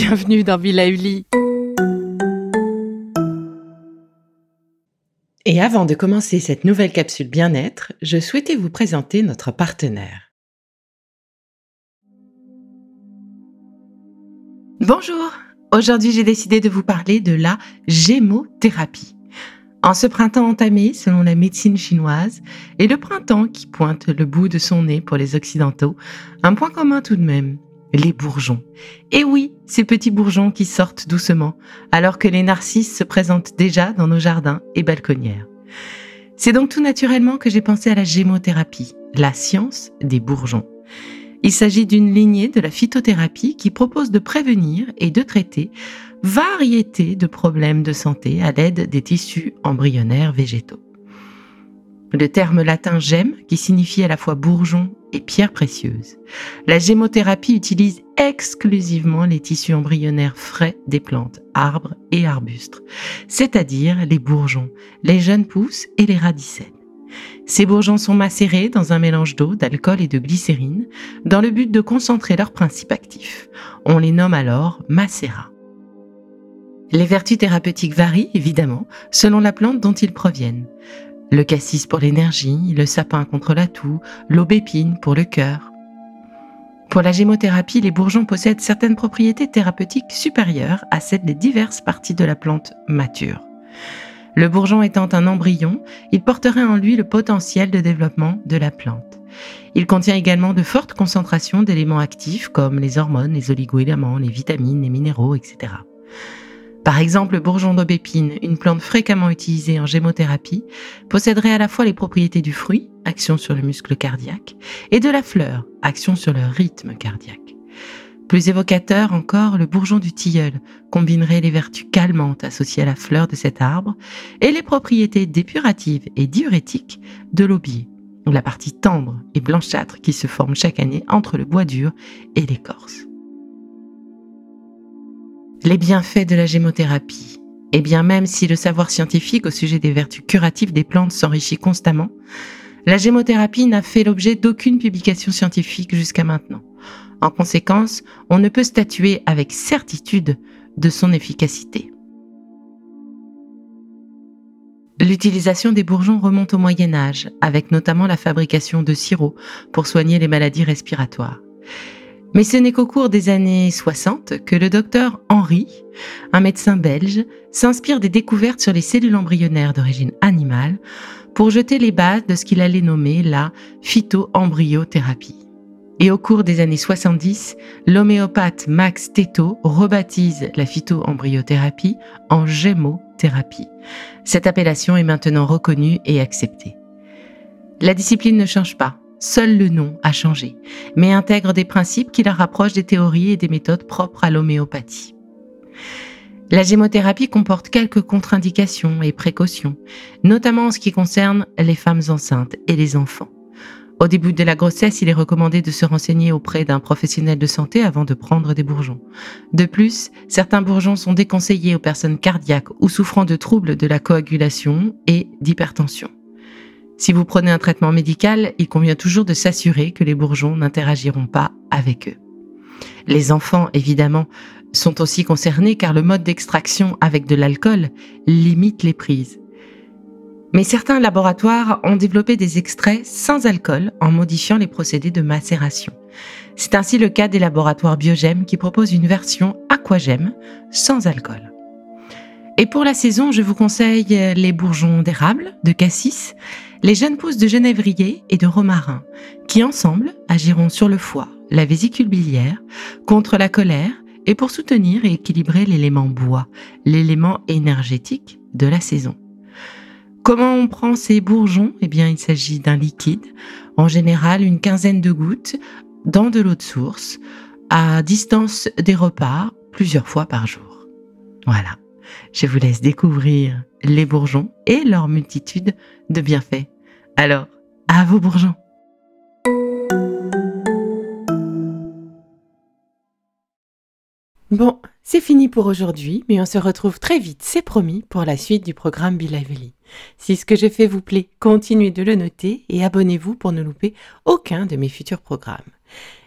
bienvenue dans Villa Uli. Et avant de commencer cette nouvelle capsule bien-être, je souhaitais vous présenter notre partenaire. Bonjour, aujourd'hui j'ai décidé de vous parler de la gémothérapie. En ce printemps entamé, selon la médecine chinoise, et le printemps qui pointe le bout de son nez pour les Occidentaux, un point commun tout de même, les bourgeons. Et oui, ces petits bourgeons qui sortent doucement, alors que les narcisses se présentent déjà dans nos jardins et balconnières. C'est donc tout naturellement que j'ai pensé à la gémothérapie, la science des bourgeons. Il s'agit d'une lignée de la phytothérapie qui propose de prévenir et de traiter variété de problèmes de santé à l'aide des tissus embryonnaires végétaux. Le terme latin gemme, qui signifie à la fois bourgeon et pierre précieuse. La gémothérapie utilise exclusivement les tissus embryonnaires frais des plantes, arbres et arbustes, c'est-à-dire les bourgeons, les jeunes pousses et les radicelles. Ces bourgeons sont macérés dans un mélange d'eau, d'alcool et de glycérine dans le but de concentrer leurs principes actifs. On les nomme alors macérats. Les vertus thérapeutiques varient, évidemment, selon la plante dont ils proviennent. Le cassis pour l'énergie, le sapin contre la toux, l'aubépine pour le cœur. Pour la gémothérapie, les bourgeons possèdent certaines propriétés thérapeutiques supérieures à celles des diverses parties de la plante mature. Le bourgeon étant un embryon, il porterait en lui le potentiel de développement de la plante. Il contient également de fortes concentrations d'éléments actifs comme les hormones, les oligoéléments, les vitamines, les minéraux, etc. Par exemple, le bourgeon d'aubépine, une plante fréquemment utilisée en gémothérapie, posséderait à la fois les propriétés du fruit, action sur le muscle cardiaque, et de la fleur, action sur le rythme cardiaque. Plus évocateur encore, le bourgeon du tilleul combinerait les vertus calmantes associées à la fleur de cet arbre et les propriétés dépuratives et diurétiques de l'aubier, la partie tendre et blanchâtre qui se forme chaque année entre le bois dur et l'écorce. Les bienfaits de la gémothérapie. Et bien même si le savoir scientifique au sujet des vertus curatives des plantes s'enrichit constamment, la gémothérapie n'a fait l'objet d'aucune publication scientifique jusqu'à maintenant. En conséquence, on ne peut statuer avec certitude de son efficacité. L'utilisation des bourgeons remonte au Moyen Âge, avec notamment la fabrication de sirop pour soigner les maladies respiratoires. Mais ce n'est qu'au cours des années 60 que le docteur Henry, un médecin belge, s'inspire des découvertes sur les cellules embryonnaires d'origine animale pour jeter les bases de ce qu'il allait nommer la phytoembryothérapie. Et au cours des années 70, l'homéopathe Max Teto rebaptise la phytoembryothérapie en gémothérapie. Cette appellation est maintenant reconnue et acceptée. La discipline ne change pas. Seul le nom a changé, mais intègre des principes qui la rapprochent des théories et des méthodes propres à l'homéopathie. La gémothérapie comporte quelques contre-indications et précautions, notamment en ce qui concerne les femmes enceintes et les enfants. Au début de la grossesse, il est recommandé de se renseigner auprès d'un professionnel de santé avant de prendre des bourgeons. De plus, certains bourgeons sont déconseillés aux personnes cardiaques ou souffrant de troubles de la coagulation et d'hypertension. Si vous prenez un traitement médical, il convient toujours de s'assurer que les bourgeons n'interagiront pas avec eux. Les enfants, évidemment, sont aussi concernés car le mode d'extraction avec de l'alcool limite les prises. Mais certains laboratoires ont développé des extraits sans alcool en modifiant les procédés de macération. C'est ainsi le cas des laboratoires Biogem qui proposent une version aquagem sans alcool. Et pour la saison, je vous conseille les bourgeons d'érable, de cassis, les jeunes pousses de genévrier et de romarin, qui ensemble agiront sur le foie, la vésicule biliaire, contre la colère et pour soutenir et équilibrer l'élément bois, l'élément énergétique de la saison. Comment on prend ces bourgeons? Eh bien, il s'agit d'un liquide, en général une quinzaine de gouttes, dans de l'eau de source, à distance des repas, plusieurs fois par jour. Voilà, je vous laisse découvrir les bourgeons et leur multitude de bienfaits. Alors, à vos bourgeons Bon, c'est fini pour aujourd'hui, mais on se retrouve très vite, c'est promis, pour la suite du programme Be. Si ce que je fais vous plaît, continuez de le noter et abonnez-vous pour ne louper aucun de mes futurs programmes.